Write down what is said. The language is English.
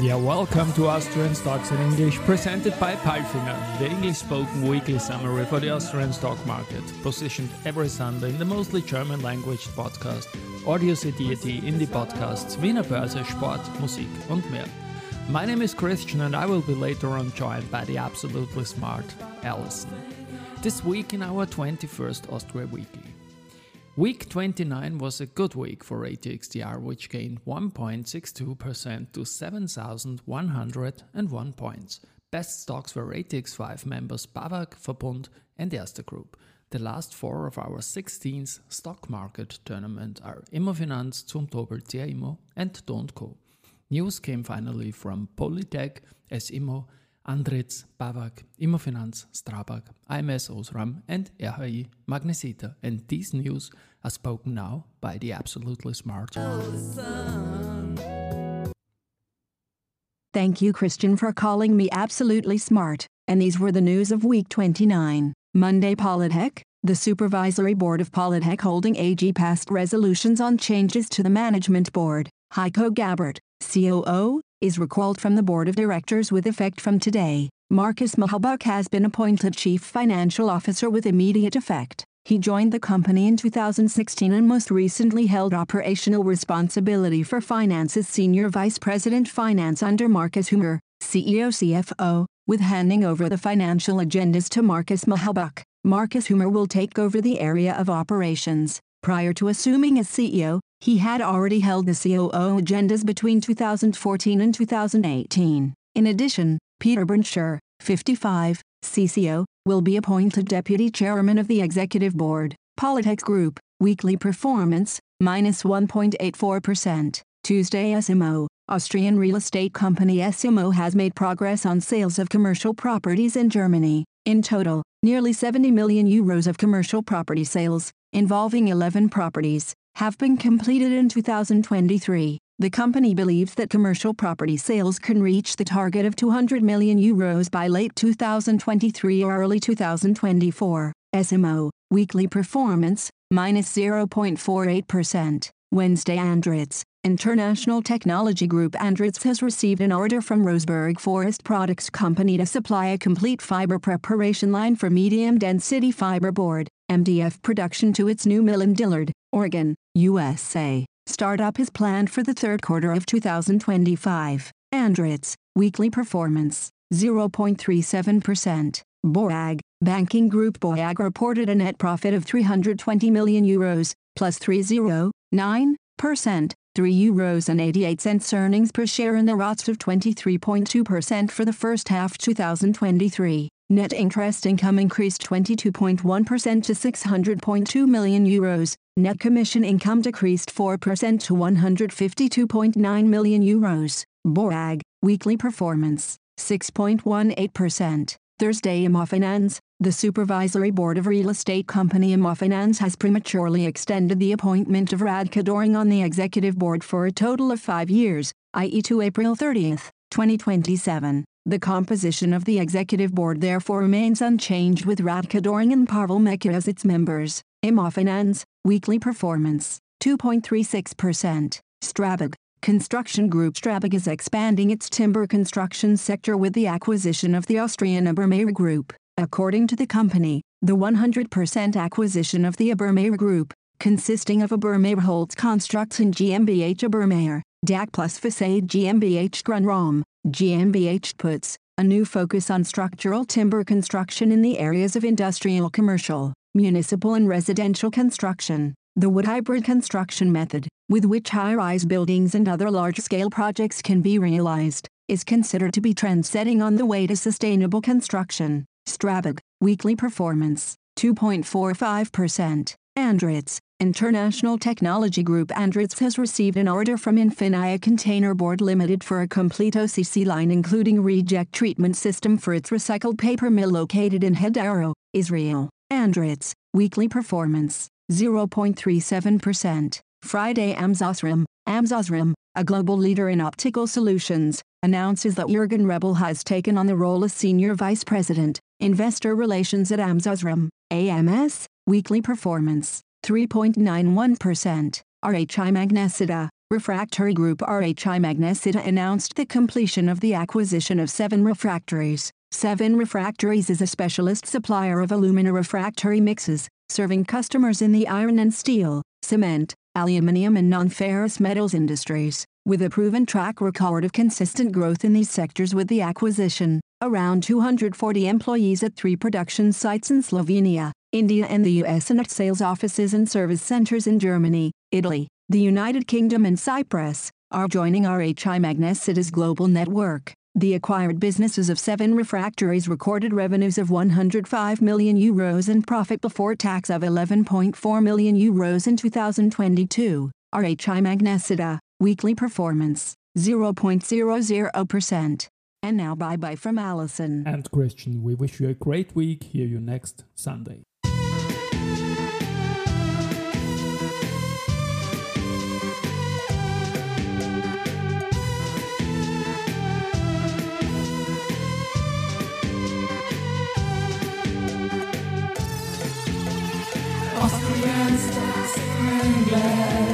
Yeah, welcome to Austrian Stocks in English, presented by Palfinger, the English spoken weekly summary for the Austrian stock market, positioned every Sunday in the mostly German language podcast, Audio CD in the podcasts Wiener Börse, Sport, Musik und mehr. My name is Christian and I will be later on joined by the absolutely smart Alison. This week in our 21st Austria Weekly. Week 29 was a good week for ATX TR, which gained 1.62% to 7,101 points. Best stocks were ATX5 members BAWAG, Verbund, and Erste Group. The last four of our 16th stock market tournament are Immofinanz, Zumtobel, CA Immo, and Do&Co. News came finally from Polytec, SIMO, Andritz, BAWAG, Immofinanz, Strabag, AMS Osram, and RHI Magnesita. And these news are spoken now by the absolutely smart. Thank you, Christian, for calling me absolutely smart. And these were the news of week 29. Monday, Polytec. The Supervisory Board of Polytec Holding AG passed resolutions on changes to the management board. Heiko Gabbert, COO, is recalled from the board of directors with effect from today. Markus Mahlbuck has been appointed chief financial officer with immediate effect. He joined the company in 2016 and most recently held operational responsibility for finance as senior vice president finance under Markus Huemer, CEO CFO, with handing over the financial agendas to Markus Mahlbuck. Markus Huemer will take over the area of operations. Prior to assuming as CEO, he had already held the COO agendas between 2014 and 2018. In addition, Peter Bernscher, 55, CCO, will be appointed deputy chairman of the executive board. Polytec Group, weekly performance, minus 1.84%. Tuesday S Immo, Austrian real estate company S Immo has made progress on sales of commercial properties in Germany. In total, nearly 70 million euros of commercial property sales, involving 11 properties, have been completed in 2023. The company believes that commercial property sales can reach the target of 200 million euros by late 2023 or early 2024. S Immo, weekly performance, minus 0.48%. Wednesday Andritz, International Technology Group Andritz has received an order from Roseburg Forest Products Company to supply a complete fiber preparation line for medium-density fiberboard, MDF production to its new mill in Dillard, Oregon, USA. Startup is planned for the third quarter of 2025. Andritz, weekly performance, 0.37%. BAWAG, banking group BAWAG reported a net profit of 320 million euros, plus 309%, 3 euros and 88 cents earnings per share in the RoTE of 23.2% for the first half 2023. Net interest income increased 22.1% to 600.2 million euros. Net commission income decreased 4% to 152.9 million euros. BAWAG, weekly performance, 6.18%. Thursday Immofinanz, the supervisory board of real estate company Immofinanz has prematurely extended the appointment of Radka Doehring on the executive board for a total of five years, i.e. to April 30, 2027. The composition of the executive board therefore remains unchanged with Radka Doehring and Pavel Meka as its members. Immofinanz, weekly performance, 2.36%. Strabag, Construction Group Strabag is expanding its timber construction sector with the acquisition of the Austrian Obermayr Group. According to the company, the 100% acquisition of the Obermayr Group, consisting of Obermayr Holz Construction GmbH Obermayr, DAC plus Facade GmbH Grunraum, GmbH puts a new focus on structural timber construction in the areas of industrial commercial, municipal and residential construction. The wood hybrid construction method, with which high-rise buildings and other large-scale projects can be realized, is considered to be trend-setting on the way to sustainable construction. Strabag, weekly performance, 2.45%. Andritz, International Technology Group Andritz has received an order from Infinya Container Board Limited for a complete OCC line including reject treatment system for its recycled paper mill located in Hadera, Israel. Andritz, weekly performance, 0.37%. Friday AMS Osram, a global leader in optical solutions, announces that Jurgen Rebel has taken on the role as Senior Vice President, Investor Relations at AMS OSRAM, AMS, weekly performance, 3.91%. RHI Magnesita, Refractory Group RHI Magnesita announced the completion of the acquisition of Seven Refractories. Seven Refractories is a specialist supplier of alumina refractory mixes, serving customers in the iron and steel, cement, aluminium and non-ferrous metals industries. With a proven track record of consistent growth in these sectors with the acquisition, around 240 employees at three production sites in Slovenia, India and the US and at sales offices and service centers in Germany, Italy, the United Kingdom and Cyprus, are joining RHI Magnesita's global network. The acquired businesses of seven refractories recorded revenues of 105 million euros and profit before tax of 11.4 million euros in 2022. RHI Magnesita, weekly performance, 0.00%. And now bye bye from Alison. And Christian, we wish you a great week. Hear you next Sunday. In